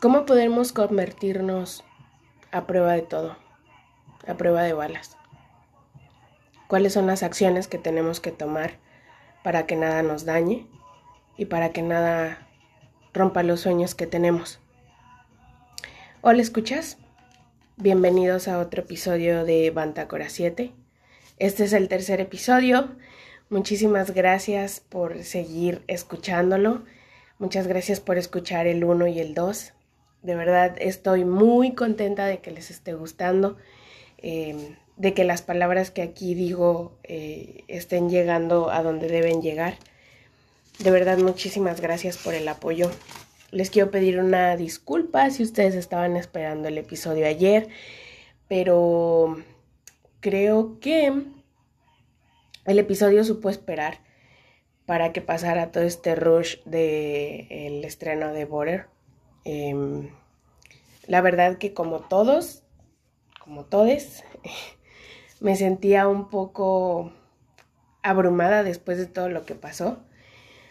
¿Cómo podemos convertirnos a prueba de todo? A prueba de balas. ¿Cuáles son las acciones que tenemos que tomar para que nada nos dañe y para que nada rompa los sueños que tenemos? Hola, ¿escuchas? Bienvenidos a otro episodio de Bantacora 7. Este es el tercer episodio. Muchísimas gracias por seguir escuchándolo. Muchas gracias por escuchar el 1 y el 2. De verdad estoy muy contenta de que les esté gustando, eh, de que las palabras que aquí digo eh, estén llegando a donde deben llegar. De verdad muchísimas gracias por el apoyo. Les quiero pedir una disculpa si ustedes estaban esperando el episodio ayer, pero creo que el episodio supo esperar para que pasara todo este rush del estreno de Border. Em, la verdad que como todos, como todes, me sentía un poco abrumada después de todo lo que pasó.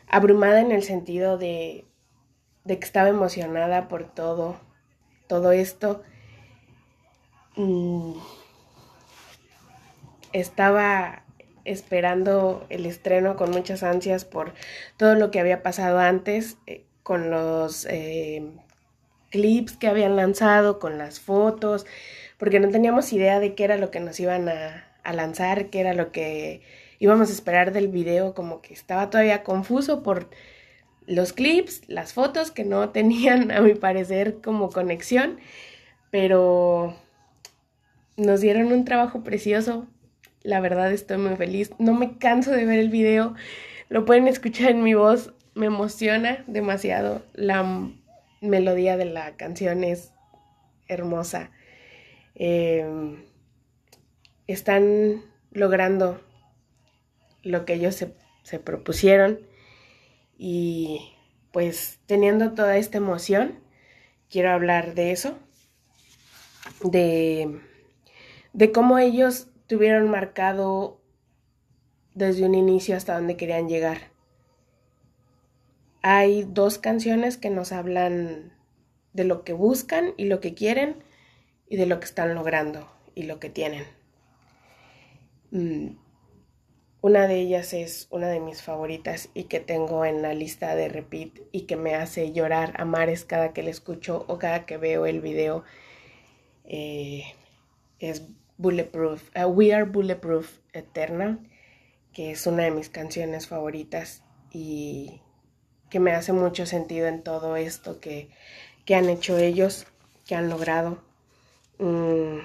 Abrumada en el sentido de, de que estaba emocionada por todo, todo esto. Mm, estaba esperando el estreno con muchas ansias por todo lo que había pasado antes, eh, con los eh, clips que habían lanzado, con las fotos, porque no teníamos idea de qué era lo que nos iban a, lanzar, qué era lo que íbamos a esperar del video, como que estaba todavía confuso por los clips, las fotos que no tenían, a mi parecer, como conexión, pero nos dieron un trabajo precioso. La verdad estoy muy feliz. No me canso de ver el video. Lo pueden escuchar en mi voz. Me emociona demasiado la melodía de la canción es hermosa. Em, están logrando lo que ellos se, se, propusieron y pues teniendo toda esta emoción, quiero hablar de eso, de, de cómo ellos tuvieron marcado desde un inicio hasta donde querían llegar hay dos canciones que nos hablan de lo que buscan y lo que quieren y de lo que están logrando y lo que tienen. Mm, una de ellas es una de mis favoritas y que tengo en la lista de repeat y que me hace llorar a mares cada que la escucho o cada que veo el video. Eh, es Bulletproof, uh, We Are Bulletproof Eternal, que es una de mis canciones favoritas y que me hace mucho sentido en todo esto que, han hecho ellos, que han logrado. Mm,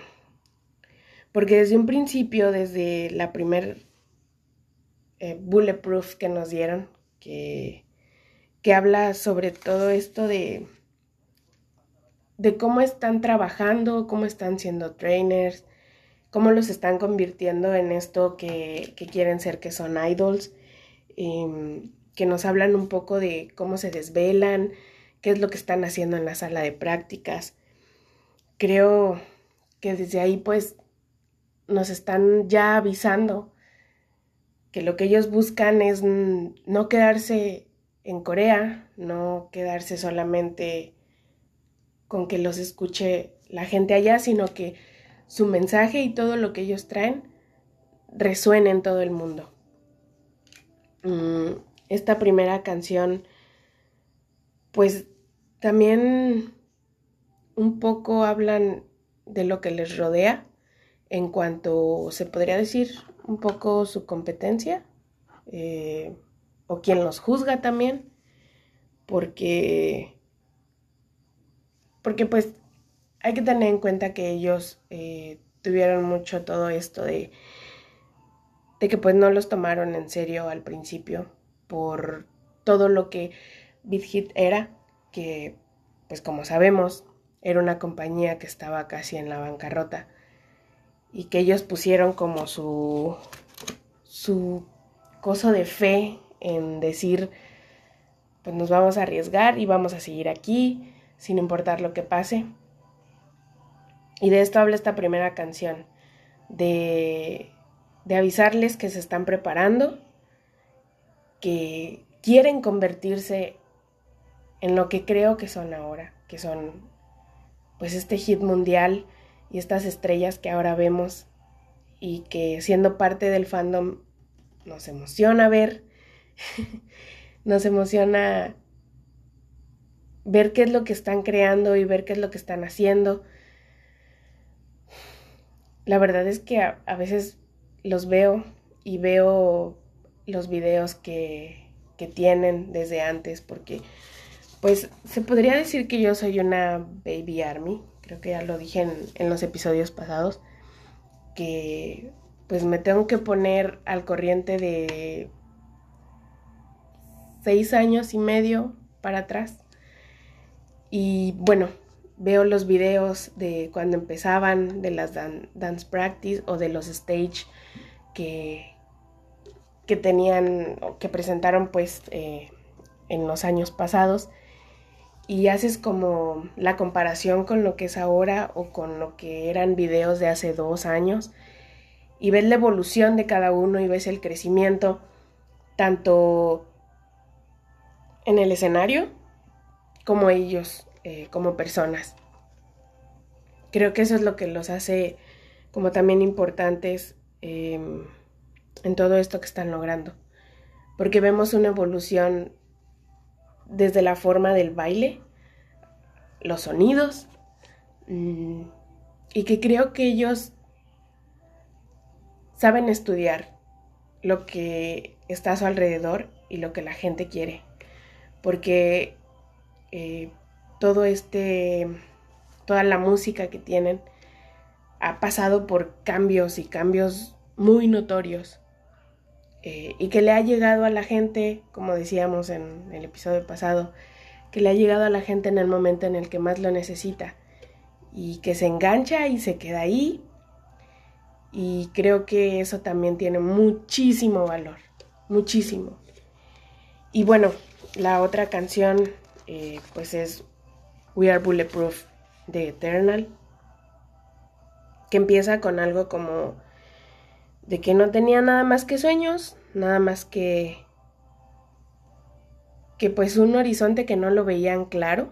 porque desde un principio, desde la primer eh, bulletproof que nos dieron, que, que habla sobre todo esto de, de cómo están trabajando, cómo están siendo trainers, cómo los están convirtiendo en esto que, que quieren ser, que son idols. Em, que nos hablan un poco de cómo se desvelan, qué es lo que están haciendo en la sala de prácticas. Creo que desde ahí pues nos están ya avisando que lo que ellos buscan es no quedarse en Corea, no quedarse solamente con que los escuche la gente allá, sino que su mensaje y todo lo que ellos traen resuene en todo el mundo. Mm, esta primera canción, pues también un poco hablan de lo que les rodea en cuanto se podría decir un poco su competencia eh, o quien los juzga también porque porque pues hay que tener en cuenta que ellos eh, tuvieron mucho todo esto de de que pues no los tomaron en serio al principio por todo lo que BitHit era, que pues como sabemos era una compañía que estaba casi en la bancarrota y que ellos pusieron como su su coso de fe en decir pues nos vamos a arriesgar y vamos a seguir aquí sin importar lo que pase. Y de esto habla esta primera canción, de, de avisarles que se están preparando que quieren convertirse en lo que creo que son ahora, que son pues este hit mundial y estas estrellas que ahora vemos y que siendo parte del fandom nos emociona ver, nos emociona ver qué es lo que están creando y ver qué es lo que están haciendo. La verdad es que a, veces los veo y veo los videos que, que tienen desde antes porque pues se podría decir que yo soy una baby army, creo que ya lo dije en, los episodios pasados, que pues me tengo que poner al corriente de seis años y medio para atrás. Y bueno, veo los videos de cuando empezaban, de las dance practice o de los stage que, que tenían, que presentaron pues eh, en los años pasados y haces como la comparación con lo que es ahora o con lo que eran videos de hace dos años y ves la evolución de cada uno y ves el crecimiento tanto en el escenario como ellos eh, como personas. Creo que eso es lo que los hace como también importantes em, en todo esto que están logrando. Porque vemos una evolución desde la forma del baile, los sonidos, mm, y que creo que ellos saben estudiar lo que está a su alrededor y lo que la gente quiere, porque eh, todo este, toda la música que tienen ha pasado por cambios y cambios muy notorios eh, y que le ha llegado a la gente, como decíamos en el episodio pasado, que le ha llegado a la gente en el momento en el que más lo necesita y que se engancha y se queda ahí. Y creo que eso también tiene muchísimo valor, muchísimo. Y bueno, la otra canción eh, pues es We Are Bulletproof de Eternal, que empieza con algo como de que no tenía nada más que sueños, nada más que que pues un horizonte que no lo veían claro,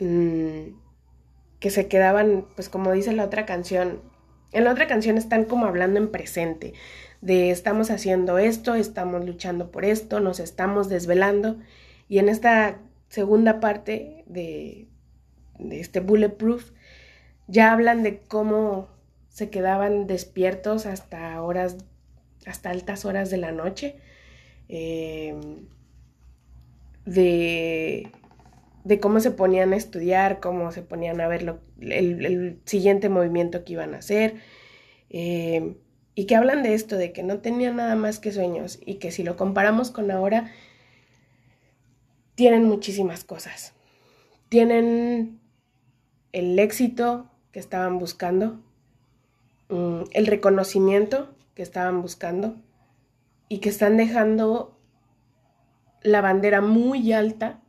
mm, que se quedaban, pues como dice la otra canción, en la otra canción están como hablando en presente, de estamos haciendo esto, estamos luchando por esto, nos estamos desvelando, y en esta segunda parte de, de este Bulletproof, ya hablan de cómo se quedaban despiertos hasta horas, hasta altas horas de la noche, eh, de, de, cómo se ponían a estudiar, cómo se ponían a ver lo, el, siguiente movimiento que iban a hacer, eh, y que hablan de esto, de que no tenían nada más que sueños, y que si lo comparamos con ahora, tienen muchísimas cosas. Tienen el éxito que estaban buscando, Mm, el reconocimiento que estaban buscando y que están dejando la bandera muy alta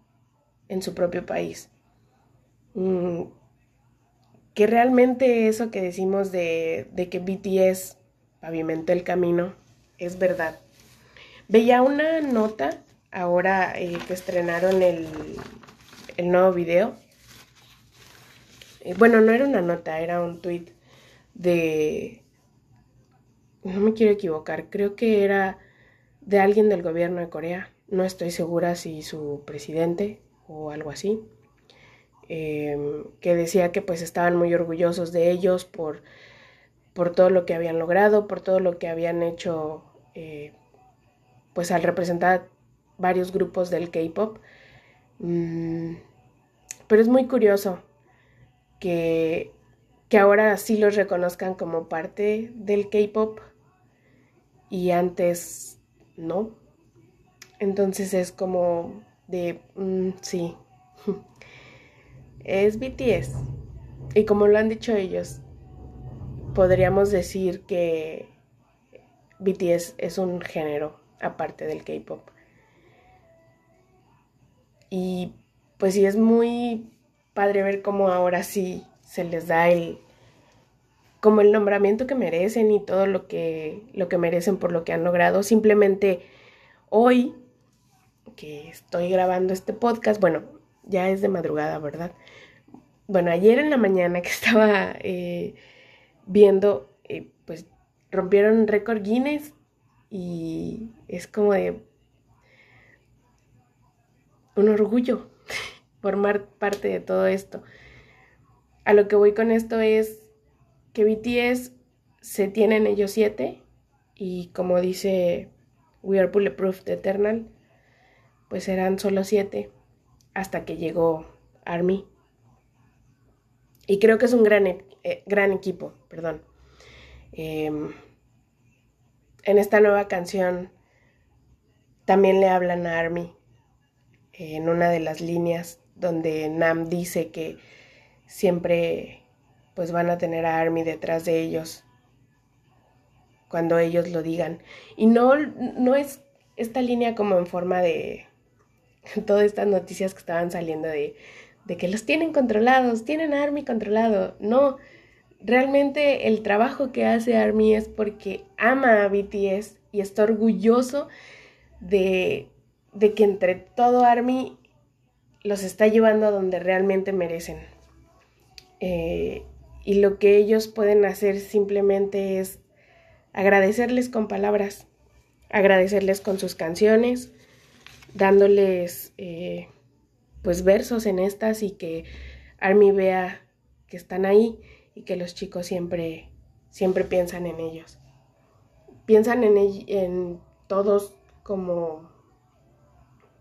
en su propio país. Mm, que realmente eso que decimos de, que BTS pavimentó el camino es verdad. Veía una nota ahora eh, que estrenaron el, el nuevo video. Eh, bueno, no era una nota, era un tweet de, no me quiero equivocar, creo que era de alguien del gobierno de Corea, no estoy segura si su presidente o algo así, em, que decía que pues estaban muy orgullosos de ellos por, por todo lo que habían logrado, por todo lo que habían hecho eh, pues al representar varios grupos del K-Pop. Mm, pero es muy curioso que que ahora sí los reconozcan como parte del K-Pop y antes no. Entonces es como de, mm, sí, es BTS. Y como lo han dicho ellos, podríamos decir que BTS es un género aparte del K-Pop. Y pues sí, es muy padre ver cómo ahora sí se les da el como el nombramiento que merecen y todo lo que lo que merecen por lo que han logrado. Simplemente hoy que estoy grabando este podcast, bueno, ya es de madrugada, ¿verdad? Bueno, ayer en la mañana que estaba eh, viendo, eh, pues rompieron récord Guinness y es como de un orgullo formar parte de todo esto. A lo que voy con esto es que BTS se tienen ellos siete y como dice We Are Bulletproof Eternal, pues eran solo siete hasta que llegó Army. Y creo que es un gran, eh, gran equipo, perdón. Em, en esta nueva canción también le hablan a Army en una de las líneas donde Nam dice que siempre pues van a tener a Army detrás de ellos cuando ellos lo digan. Y no, no es esta línea como en forma de todas estas noticias que estaban saliendo de, que los tienen controlados, tienen a Army controlado. No, realmente el trabajo que hace Army es porque ama a BTS y está orgulloso de, de que entre todo Army los está llevando a donde realmente merecen. Eh, y lo que ellos pueden hacer simplemente es agradecerles con palabras, agradecerles con sus canciones, dándoles eh, pues versos en estas y que Army vea que están ahí y que los chicos siempre, siempre piensan en ellos. Piensan en, en todos como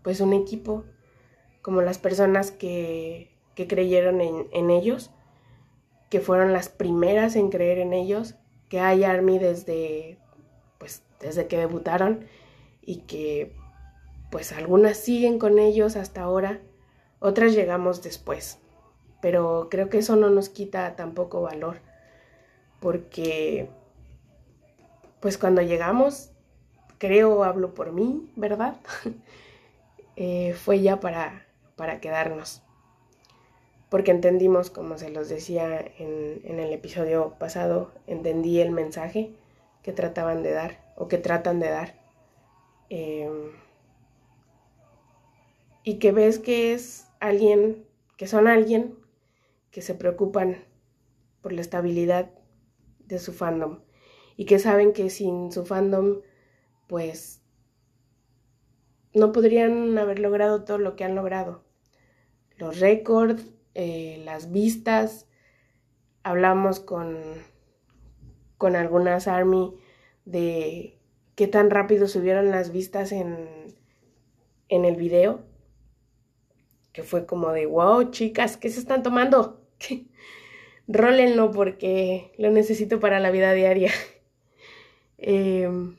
pues un equipo, como las personas que, que creyeron en, en ellos que fueron las primeras en creer en ellos, que hay Army desde, pues, desde que debutaron y que pues algunas siguen con ellos hasta ahora, otras llegamos después. Pero creo que eso no nos quita tampoco valor, porque pues cuando llegamos, creo, hablo por mí, ¿verdad? Eh, fue ya para, para quedarnos porque entendimos, como se los decía en, el episodio pasado, entendí el mensaje que trataban de dar o que tratan de dar. Em, y que ves que es alguien, que son alguien que se preocupan por la estabilidad de su fandom y que saben que sin su fandom, pues no podrían haber logrado todo lo que han logrado. Los récords, eh, las vistas. Hablamos con, con algunas Army de qué tan rápido subieron las vistas en, en el video. Que fue como de, wow, chicas, ¿qué se están tomando? Rólenlo porque lo necesito para la vida diaria. Em,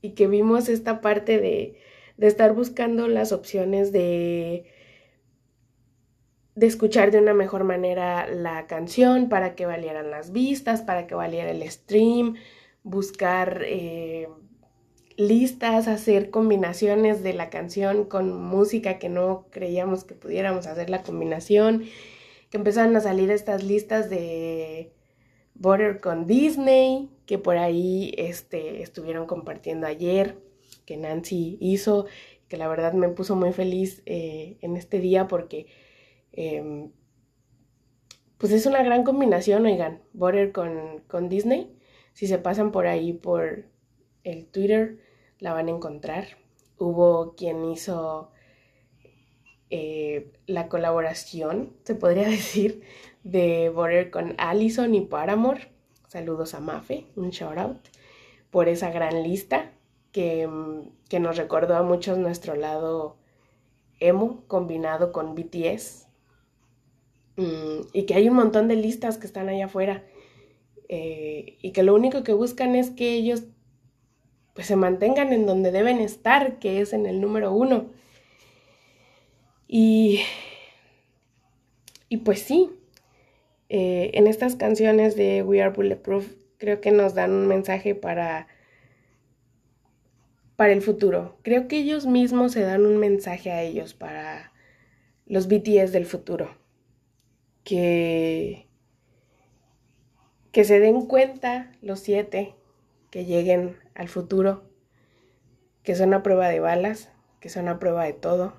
y que vimos esta parte de, de estar buscando las opciones de de escuchar de una mejor manera la canción para que valieran las vistas, para que valiera el stream, buscar eh, listas, hacer combinaciones de la canción con música que no creíamos que pudiéramos hacer la combinación, que empezaron a salir estas listas de Border con Disney, que por ahí este, estuvieron compartiendo ayer, que Nancy hizo, que la verdad me puso muy feliz eh, en este día porque Em, pues es una gran combinación, oigan, Butter con, con Disney. Si se pasan por ahí por el Twitter, la van a encontrar. Hubo quien hizo eh, la colaboración, se podría decir, de Butter con Allison y Paramore. Saludos a Mafe, un shout out por esa gran lista que, que nos recordó a muchos nuestro lado emo combinado con BTS. Mm, y que hay un montón de listas que están allá afuera eh, y que lo único que buscan es que ellos pues se mantengan en donde deben estar, que es en el número uno. Y, y pues sí, eh, en estas canciones de We Are Bulletproof creo que nos dan un mensaje para, para el futuro. Creo que ellos mismos se dan un mensaje a ellos para los BTS del futuro que, que se den cuenta los siete que lleguen al futuro, que son a prueba de balas, que son a prueba de todo,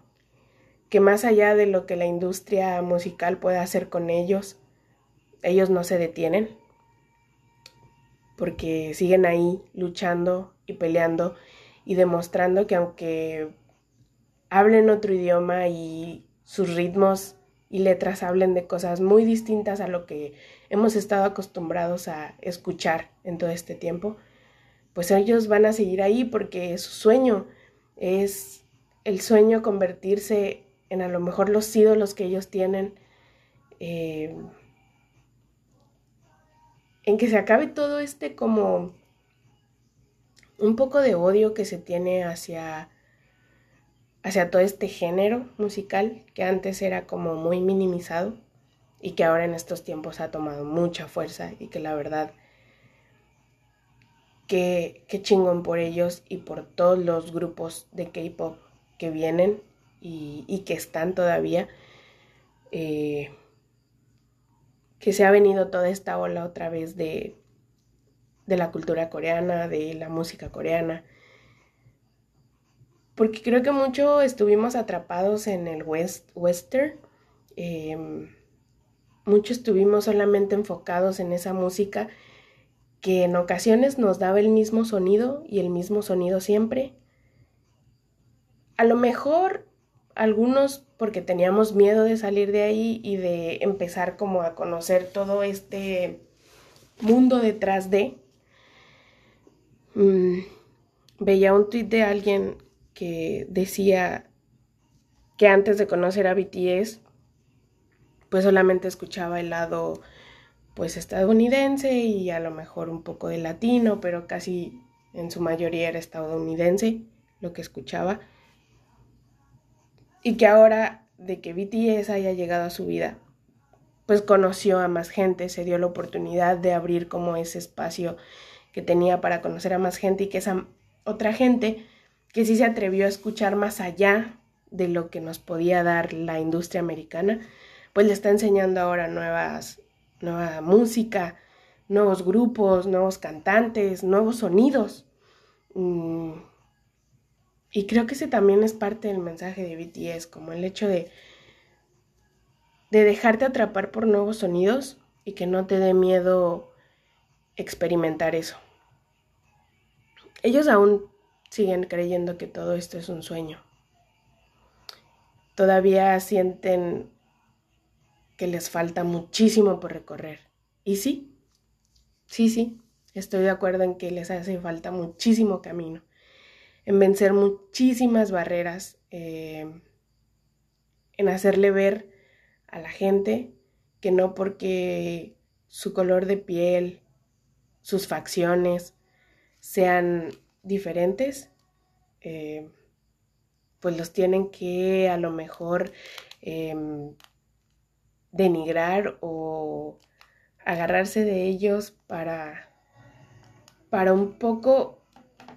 que más allá de lo que la industria musical puede hacer con ellos, ellos no se detienen, porque siguen ahí luchando y peleando y demostrando que aunque hablen otro idioma y sus ritmos y letras hablen de cosas muy distintas a lo que hemos estado acostumbrados a escuchar en todo este tiempo, pues ellos van a seguir ahí porque su sueño es el sueño convertirse en a lo mejor los ídolos que ellos tienen, eh, en que se acabe todo este como un poco de odio que se tiene hacia hacia todo este género musical que antes era como muy minimizado y que ahora en estos tiempos ha tomado mucha fuerza y que la verdad que, chingón por ellos y por todos los grupos de K-Pop que vienen y, que están todavía. Eh, que se ha venido toda esta ola otra vez de, de la cultura coreana, de la música coreana, porque creo que mucho estuvimos atrapados en el west, western, em, mucho estuvimos solamente enfocados en esa música que en ocasiones nos daba el mismo sonido y el mismo sonido siempre. A lo mejor algunos porque teníamos miedo de salir de ahí y de empezar como a conocer todo este mundo detrás de. Mm, veía un tweet de alguien que decía que antes de conocer a BTS, pues solamente escuchaba el lado pues estadounidense y a lo mejor un poco de latino, pero casi en su mayoría era estadounidense lo que escuchaba. Y que ahora de que BTS haya llegado a su vida, pues conoció a más gente, se dio la oportunidad de abrir como ese espacio que tenía para conocer a más gente y que esa otra gente que sí se atrevió a escuchar más allá de lo que nos podía dar la industria americana, pues le está enseñando ahora nuevas, nueva música, nuevos grupos, nuevos cantantes, nuevos sonidos. Mm, y creo que ese también es parte del mensaje de BTS, como el hecho de, de dejarte atrapar por nuevos sonidos y que no te dé miedo experimentar eso. Ellos aún siguen creyendo que todo esto es un sueño. Todavía sienten que les falta muchísimo por recorrer. Y sí, sí, sí, estoy de acuerdo en que les hace falta muchísimo camino, en vencer muchísimas barreras, eh, en hacerle ver a la gente que no porque su color de piel, sus facciones sean diferentes, eh, pues los tienen que a lo mejor em, denigrar o agarrarse de ellos para, para un poco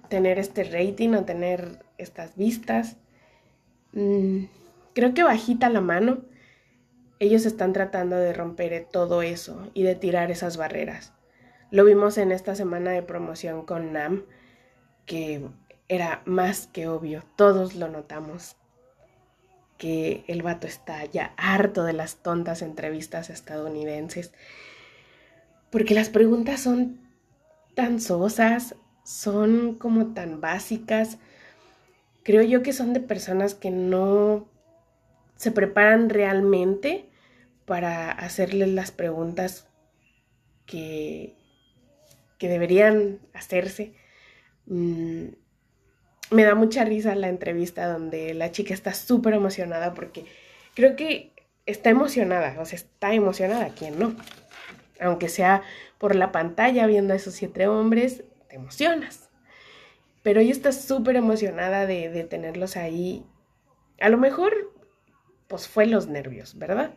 tener este rating o tener estas vistas. Mm, creo que bajita la mano, ellos están tratando de romper todo eso y de tirar esas barreras. Lo vimos en esta semana de promoción con NAM, que era más que obvio, todos lo notamos, que el vato está ya harto de las tontas entrevistas estadounidenses, porque las preguntas son tan sosas, son como tan básicas, creo yo que son de personas que no se preparan realmente para hacerles las preguntas que, que deberían hacerse. Mm, me da mucha risa la entrevista donde la chica está súper emocionada porque creo que está emocionada, o sea, está emocionada, ¿quién no? Aunque sea por la pantalla viendo a esos siete hombres, te emocionas. Pero ella está súper emocionada de, de tenerlos ahí. A lo mejor, pues fue los nervios, ¿verdad?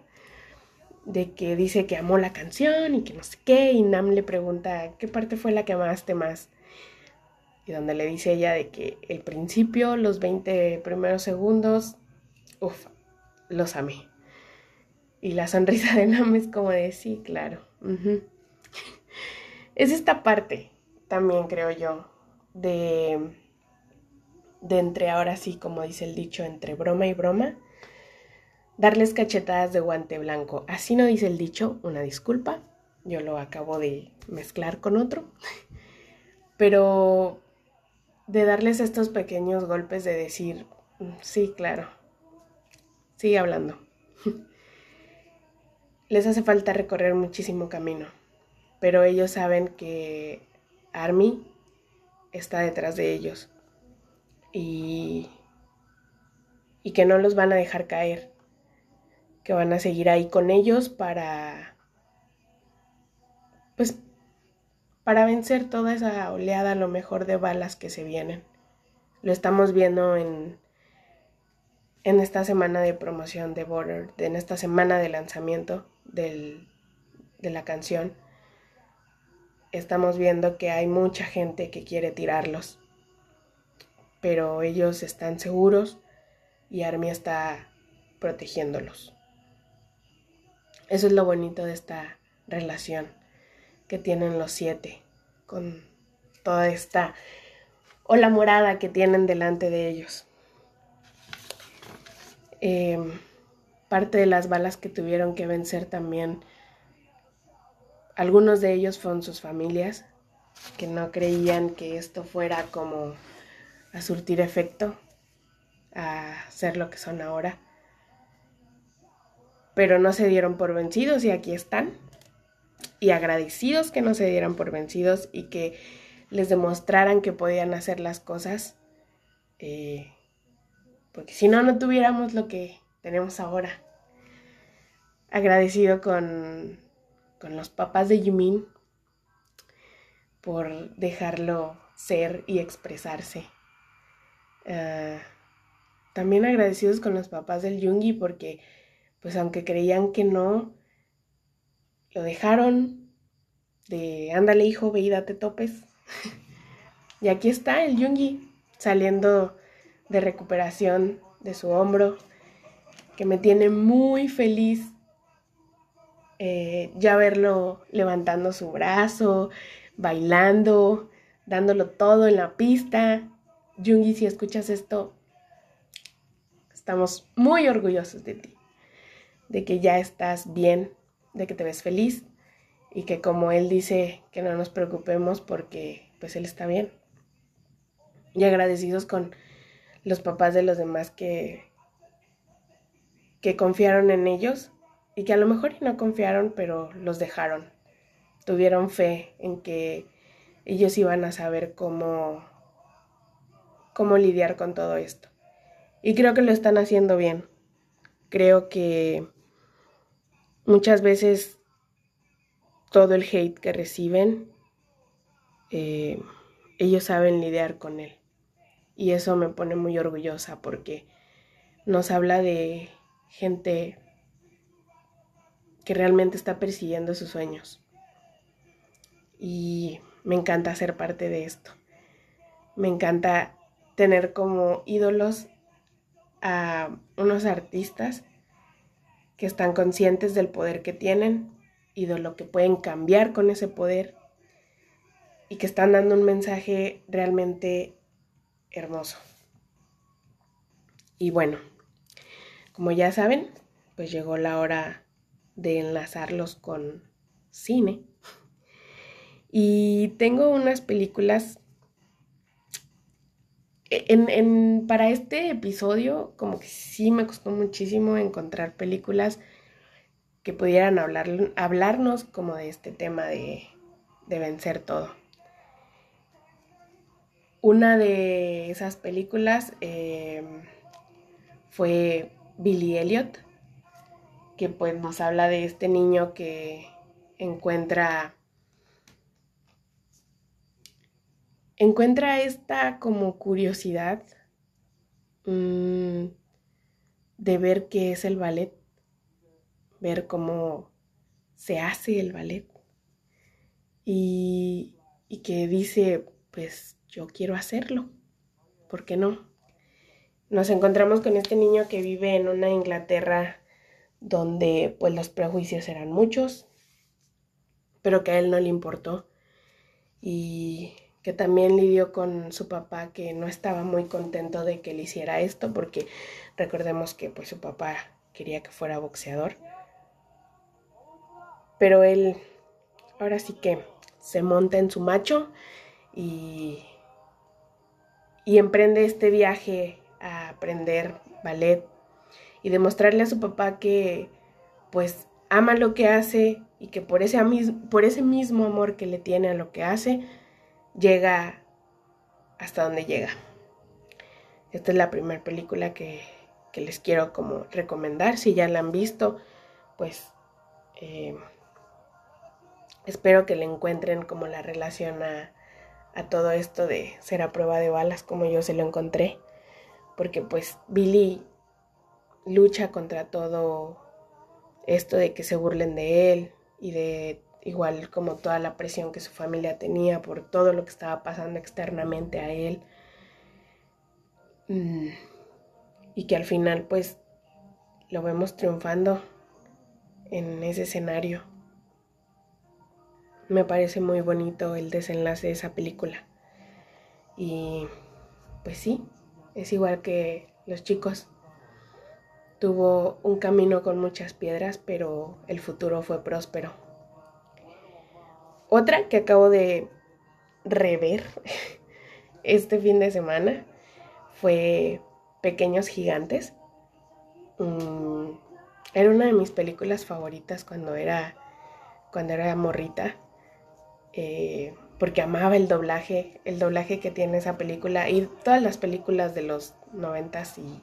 De que dice que amó la canción y que no sé qué, y Nam le pregunta, ¿qué parte fue la que amaste más? Y donde le dice ella de que el principio, los 20 primeros segundos, uff, los amé. Y la sonrisa de Nam es como de sí, claro. Es esta parte, también creo yo, de, de entre ahora sí, como dice el dicho, entre broma y broma, darles cachetadas de guante blanco. Así no dice el dicho, una disculpa, yo lo acabo de mezclar con otro, pero de darles estos pequeños golpes de decir, mm, sí, claro, sigue hablando. Les hace falta recorrer muchísimo camino, pero ellos saben que Army está detrás de ellos y, y que no los van a dejar caer, que van a seguir ahí con ellos para, para vencer toda esa oleada, a lo mejor, de balas que se vienen. Lo estamos viendo en, en esta semana de promoción de Border, en esta semana de lanzamiento de la canción. Estamos viendo que hay mucha gente que quiere tirarlos pero ellos están seguros y Army está protegiéndolos. Eso es lo bonito de esta relación que tienen los siete con toda esta ola morada que tienen delante de ellos. Em, parte de las balas que tuvieron que vencer también, algunos de ellos fueron sus familias, que no creían que esto fuera como a surtir efecto, a ser lo que son ahora. Pero no se dieron por vencidos y aquí están. Y agradecidos que no se dieran por vencidos y que les demostraran que podían hacer las cosas. Eh, porque si no, no tuviéramos lo que tenemos ahora. Agradecido con, con los papás de Yumin por dejarlo ser y expresarse. Eh, también agradecidos con los papás del Yungi porque, pues aunque creían que no, lo dejaron de, ándale hijo, ve y date topes. y aquí está el Yungi saliendo de recuperación de su hombro, que me tiene muy feliz eh, ya verlo levantando su brazo, bailando, dándolo todo en la pista. Jungi, si escuchas esto, estamos muy orgullosos de ti, de que ya estás bien, de que te ves feliz y que como él dice que no nos preocupemos porque pues él está bien. Y agradecidos con los papás de los demás que que confiaron en ellos y que a lo mejor no confiaron, pero los dejaron. Tuvieron fe en que ellos iban a saber cómo cómo lidiar con todo esto. Y creo que lo están haciendo bien. Creo que muchas veces todo el hate que reciben, eh, ellos saben lidiar con él. Y eso me pone muy orgullosa porque nos habla de gente que realmente está persiguiendo sus sueños. Y me encanta ser parte de esto. Me encanta tener como ídolos a unos artistas que están conscientes del poder que tienen y de lo que pueden cambiar con ese poder y que están dando un mensaje realmente hermoso. Y bueno, como ya saben, pues llegó la hora de enlazarlos con cine. Y tengo unas películas en, para este episodio, como que sí me costó muchísimo encontrar películas que pudieran hablar, hablarnos como de este tema de, vencer todo. Una de esas películas eh, fue Billy Elliot, que pues nos habla de este niño que encuentra encuentra esta como curiosidad mm, de ver qué es el ballet, ver cómo se hace el ballet y, y que dice, pues yo quiero hacerlo, ¿por qué no? Nos encontramos con este niño que vive en una Inglaterra donde pues los prejuicios eran muchos, pero que a él no le importó y que también lidió con su papá que no estaba muy contento de que le hiciera esto porque recordemos que pues su papá quería que fuera boxeador. Pero él ahora sí que se monta en su macho y, y emprende este viaje a aprender ballet y demostrarle a su papá que pues ama lo que hace y que por ese, por ese mismo amor que le tiene a lo que hace, llega hasta donde llega. Esta es la primera película que, les quiero como recomendar. Si ya la han visto, pues eh, espero que le encuentren como la relación a, a todo esto de ser a prueba de balas como yo se lo encontré. Porque pues Billy lucha contra todo esto de que se burlen de él y de igual como toda la presión que su familia tenía por todo lo que estaba pasando externamente a él. Mm, y que al final pues lo vemos triunfando en ese escenario. Me parece muy bonito el desenlace de esa película. Y pues sí, es igual que los chicos Tuvo un camino con muchas piedras, pero el futuro fue próspero. Otra que acabo de rever este fin de semana fue Pequeños Gigantes. Mm, era una de mis películas favoritas cuando era, cuando era morrita. Eh, porque amaba el doblaje, el doblaje que tiene esa película y todas las películas de los noventas y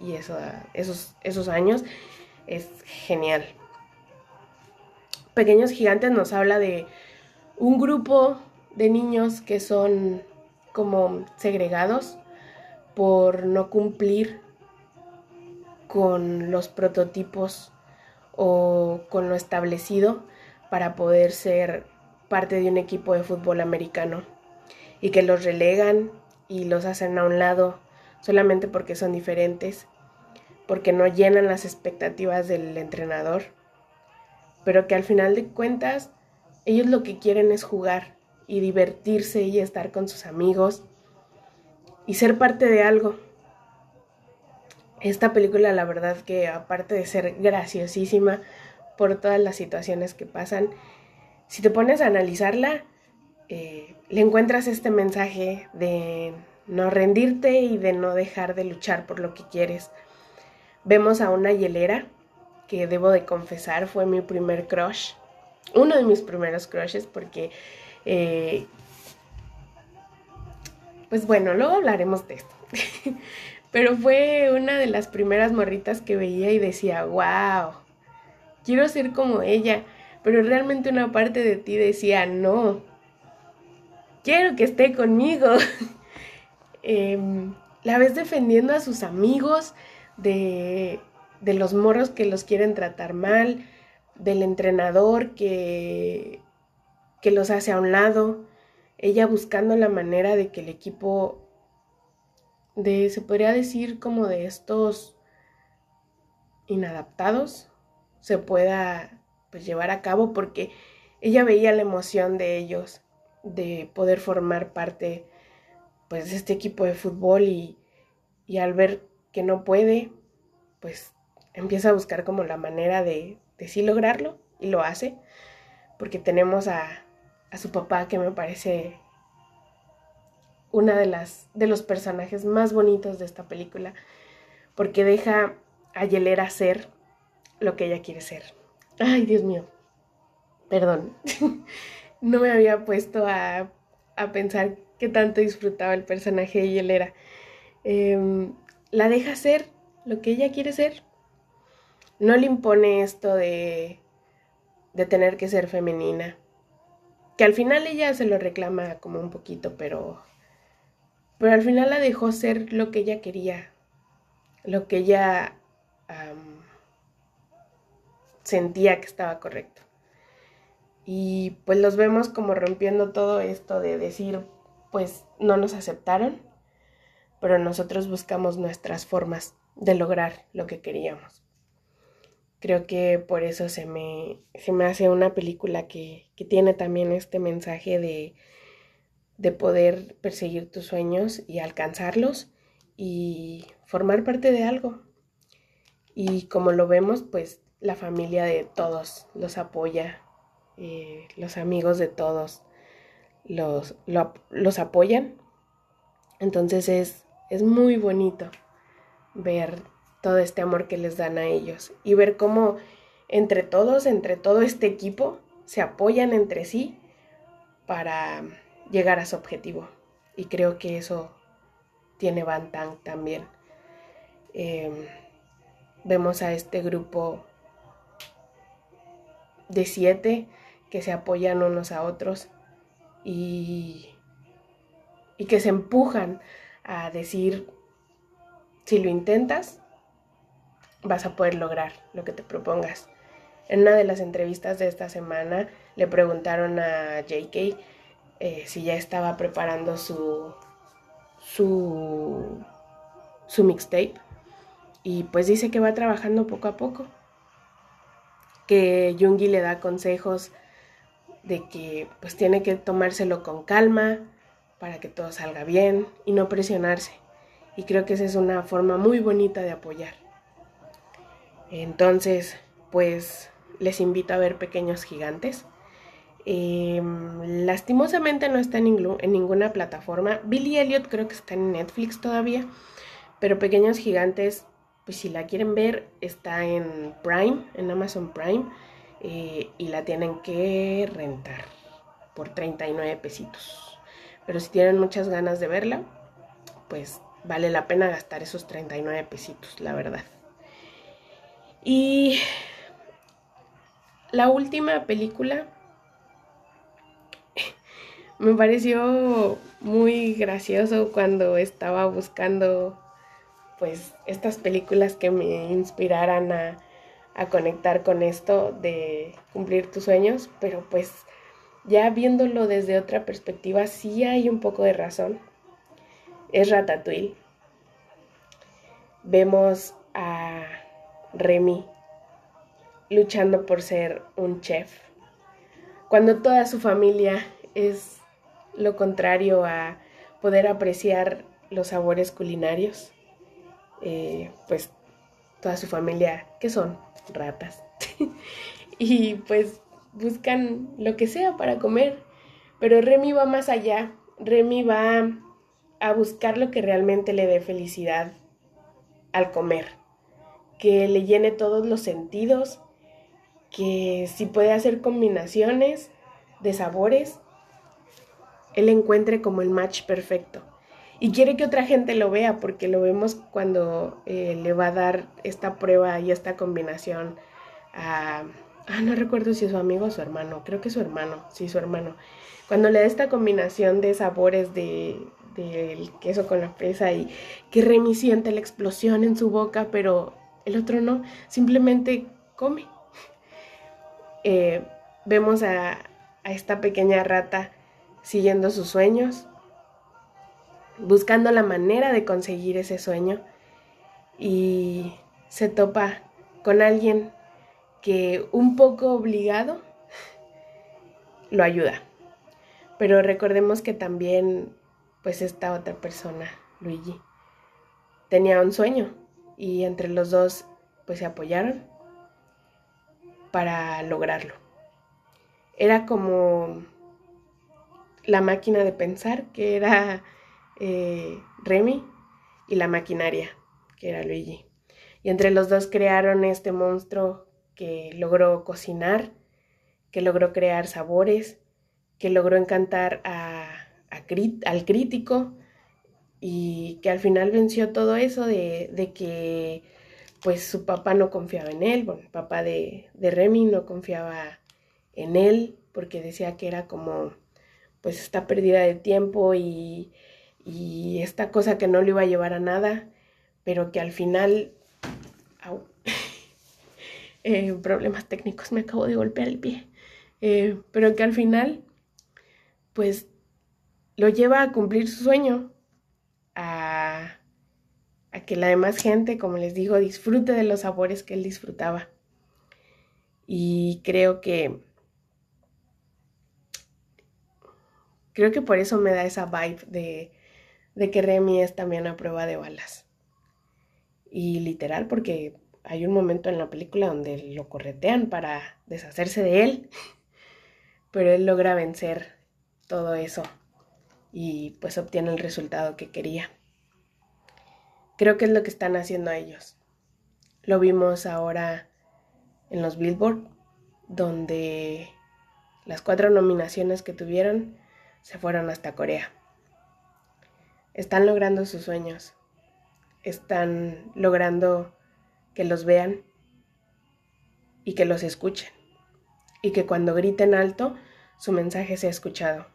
y eso, esos, esos años es genial. Pequeños Gigantes nos habla de un grupo de niños que son como segregados por no cumplir con los prototipos o con lo establecido para poder ser parte de un equipo de fútbol americano. Y que los relegan y los hacen a un lado solamente porque son diferentes, porque no llenan las expectativas del entrenador, pero que al final de cuentas ellos lo que quieren es jugar y divertirse y estar con sus amigos y ser parte de algo. Esta película la verdad que aparte de ser graciosísima por todas las situaciones que pasan, si te pones a analizarla, eh, le encuentras este mensaje de no rendirte y de no dejar de luchar por lo que quieres. Vemos a una hielera que debo de confesar fue mi primer crush, uno de mis primeros crushes porque, eh, pues bueno, luego hablaremos de esto. Pero fue una de las primeras morritas que veía y decía, wow, quiero ser como ella. Pero realmente una parte de ti decía, no, quiero que esté conmigo. Em, la ves defendiendo a sus amigos de, de los morros que los quieren tratar mal, del entrenador que, que los hace a un lado, ella buscando la manera de que el equipo de, se podría decir como de estos inadaptados, se pueda pues llevar a cabo porque ella veía la emoción de ellos de poder formar parte pues este equipo de fútbol y, y al ver que no puede, pues empieza a buscar como la manera de, de sí lograrlo y lo hace, porque tenemos a, a su papá que me parece una de las de los personajes más bonitos de esta película, porque deja a Yelera ser lo que ella quiere ser. Ay, Dios mío. Perdón. no me había puesto a, a pensar que tanto disfrutaba el personaje de Yelera. Em, la deja ser lo que ella quiere ser. No le impone esto de, de tener que ser femenina. Que al final ella se lo reclama como un poquito, pero, pero al final la dejó ser lo que ella quería, lo que ella sentía que estaba correcto. Y pues los vemos como rompiendo todo esto de decir, pues no nos aceptaron, pero nosotros buscamos nuestras formas de lograr lo que queríamos. Creo que por eso se me, se me hace una película que, que tiene también este mensaje de, de poder perseguir tus sueños y alcanzarlos y formar parte de algo. Y como lo vemos, pues la familia de todos los apoya, eh, los amigos de todos los, los apoyan. Entonces es, es muy bonito ver todo este amor que les dan a ellos y ver cómo entre todos, entre todo este equipo, se apoyan entre sí para llegar a su objetivo. Y creo que eso tiene Van también. Em, vemos a este grupo de siete que se apoyan unos a otros y, y que se empujan a decir, si lo intentas, vas a poder lograr lo que te propongas. En una de las entrevistas de esta semana le preguntaron a JK eh, si ya estaba preparando su, su, su mixtape y pues dice que va trabajando poco a poco, que Jungi le da consejos de que pues tiene que tomárselo con calma para que todo salga bien y no presionarse. Y creo que esa es una forma muy bonita de apoyar. Entonces, pues les invito a ver Pequeños Gigantes. Em, lastimosamente no está en, en, ninguna plataforma. Billy Elliot creo que está en Netflix todavía. Pero Pequeños Gigantes, pues si la quieren ver, está en Prime, en Amazon Prime. Eh, y la tienen que rentar por 39 pesitos. Pero si tienen muchas ganas de verla, pues vale la pena gastar esos 39 pesitos, la verdad. Y la última película me pareció muy gracioso cuando estaba buscando pues estas películas que me inspiraran a, conectar con esto de cumplir tus sueños, pero pues ya viéndolo desde otra perspectiva sí hay un poco de razón. Es Ratatouille. Vemos a Remy luchando por ser un chef, cuando toda su familia es lo contrario a poder apreciar los sabores culinarios, eh, pues toda su familia, que son ratas, y pues buscan lo que sea para comer, pero Remy va más allá, Remy va a buscar lo que realmente le dé felicidad al comer que le llene todos los sentidos, que si puede hacer combinaciones de sabores, él encuentre como el match perfecto. Y quiere que otra gente lo vea porque lo vemos cuando eh, le va a dar esta prueba y esta combinación a... Ah, no recuerdo si es su amigo o su hermano, creo que es su hermano, sí, su hermano. Cuando le da esta combinación de sabores de, del queso con la fresa y que Remy siente la explosión en su boca, pero el otro no, simplemente come. Eh, vemos a, a esta pequeña rata siguiendo sus sueños, buscando la manera de conseguir ese sueño y se topa con alguien que un poco obligado lo ayuda. Pero recordemos que también pues esta otra persona, Luigi, tenía un sueño y entre los dos pues se apoyaron para lograrlo. Era como la máquina de pensar, que era eh, Remy, y la maquinaria, que era Luigi. Y entre los dos crearon este monstruo que logró cocinar, que logró crear sabores, que logró encantar a, al crítico y que al final venció todo eso de, que pues su papá no confiaba en él, bueno, el papá de, de Remy no confiaba en él porque decía que era como pues esta pérdida de tiempo y, y esta cosa que no le iba a llevar a nada, pero que al final... Eh, problemas técnicos, me acabo de golpear el pie, eh, pero que al final pues lo lleva a cumplir su sueño, a, que la demás gente, como les digo, disfrute de los sabores que él disfrutaba. Y creo que Creo que por eso me da esa vibe de, de que Remy es también a prueba de balas. Y literal, porque hay un momento en la película donde lo corretean para deshacerse de él, pero él logra vencer todo eso y pues obtiene el resultado que quería. Creo que es lo que están haciendo ellos. Lo vimos ahora en los Billboard, donde las cuatro nominaciones que tuvieron se fueron hasta Corea. Están logrando sus sueños. Están logrando que los vean y que los escuchen. Y que cuando griten alto, su mensaje sea escuchado.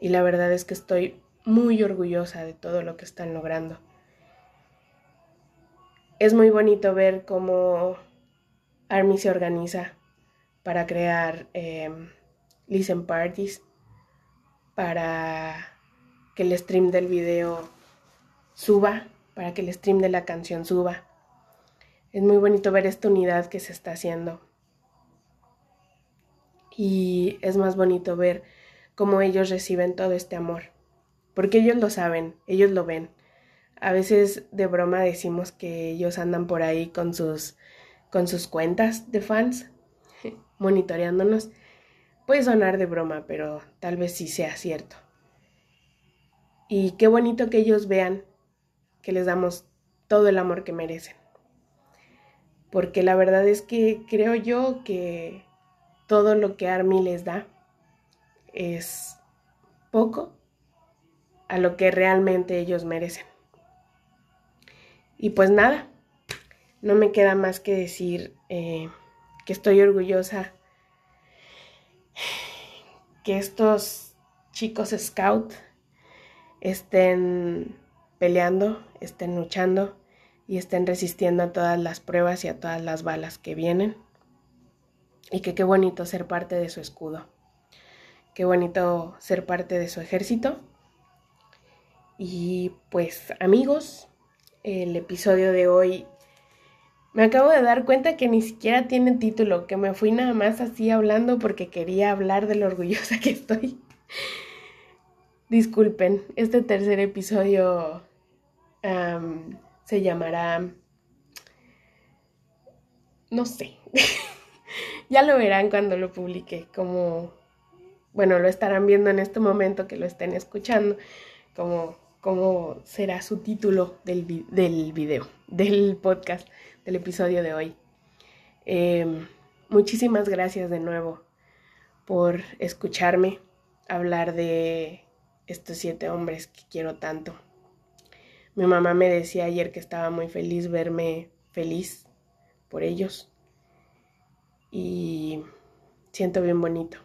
Y la verdad es que estoy muy orgullosa de todo lo que están logrando. Es muy bonito ver cómo Army se organiza para crear em, listen parties, para que el stream del video suba, para que el stream de la canción suba. Es muy bonito ver esta unidad que se está haciendo. Y es más bonito ver cómo ellos reciben todo este amor. Porque ellos lo saben, ellos lo ven. A veces de broma decimos que ellos andan por ahí con sus, con sus cuentas de fans, monitoreándonos. Puede sonar de broma, pero tal vez sí sea cierto. Y qué bonito que ellos vean que les damos todo el amor que merecen. Porque la verdad es que creo yo que todo lo que Army les da es poco a lo que realmente ellos merecen. Y pues nada, no me queda más que decir eh, que estoy orgullosa que estos chicos scout estén peleando, estén luchando y estén resistiendo a todas las pruebas y a todas las balas que vienen. Y que qué bonito ser parte de su escudo. Qué bonito ser parte de su ejército. Y pues amigos, el episodio de hoy me acabo de dar cuenta que ni siquiera tiene título, que me fui nada más así hablando porque quería hablar de lo orgullosa que estoy. Disculpen, este tercer episodio se llamará... No sé. ya lo verán cuando lo publique, como... Bueno, lo estarán viendo en este momento que lo estén escuchando, como, será su título del, del video, del podcast del episodio de hoy. Em, muchísimas gracias de nuevo por escucharme hablar de estos siete hombres que quiero tanto. Mi mamá me decía ayer que estaba muy feliz verme feliz por ellos. Y siento bien bonito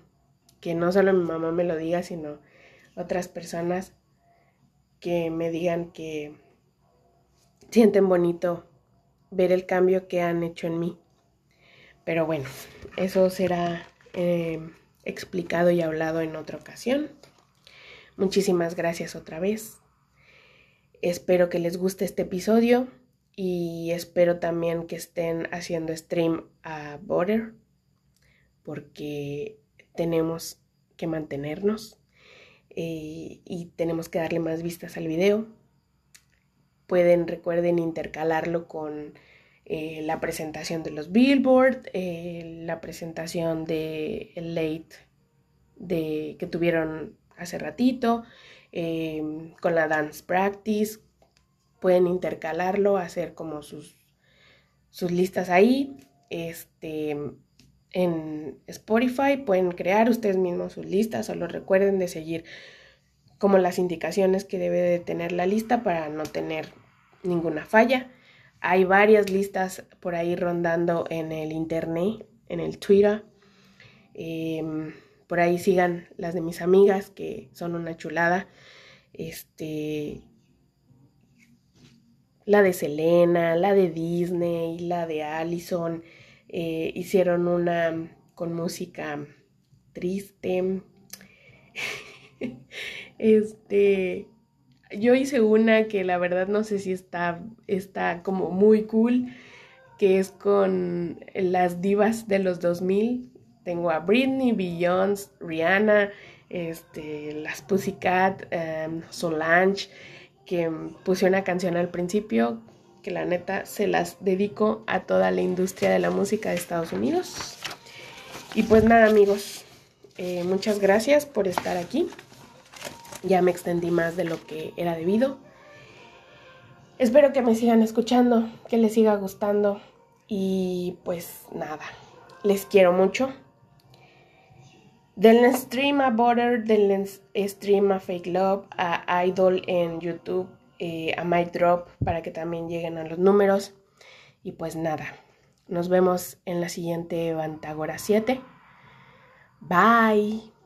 que no solo mi mamá me lo diga, sino otras personas que me digan que sienten bonito ver el cambio que han hecho en mí. Pero bueno, eso será eh, explicado y hablado en otra ocasión. Muchísimas gracias otra vez. Espero que les guste este episodio y espero también que estén haciendo stream a Border porque tenemos que mantenernos eh, y tenemos que darle más vistas al video Pueden, recuerden, intercalarlo con eh, la presentación de los Billboard, eh, la presentación de el Late de, que tuvieron hace ratito, con la Dance Practice. Pueden intercalarlo, hacer como sus, sus listas ahí. Este, en Spotify pueden crear ustedes mismos sus listas, solo recuerden de seguir como las indicaciones que debe de tener la lista para no tener ninguna falla. Hay varias listas por ahí rondando en el internet, en el Twitter. Em, por ahí sigan las de mis amigas que son una chulada. Este, la de Selena, la de Disney, la de Allison. Eh, hicieron una con música triste. este, yo hice una que la verdad no sé si está, está como muy cool, que es con las divas de los 2000. Tengo a Britney, Beyoncé, Rihanna, este, las Pussycat, em, Solange, que puse una canción al principio que la neta se las dedico a toda la industria de la música de Estados Unidos. Y pues nada amigos, eh, muchas gracias por estar aquí. Ya me extendí más de lo que era debido. Espero que me sigan escuchando, que les siga gustando y pues nada, les quiero mucho. Denle stream a Border, denle stream a Fake Love, a Idol en YouTube, eh, a My Drop para que también lleguen a los números. Y pues nada, nos vemos en la siguiente Bantagora 7. Bye.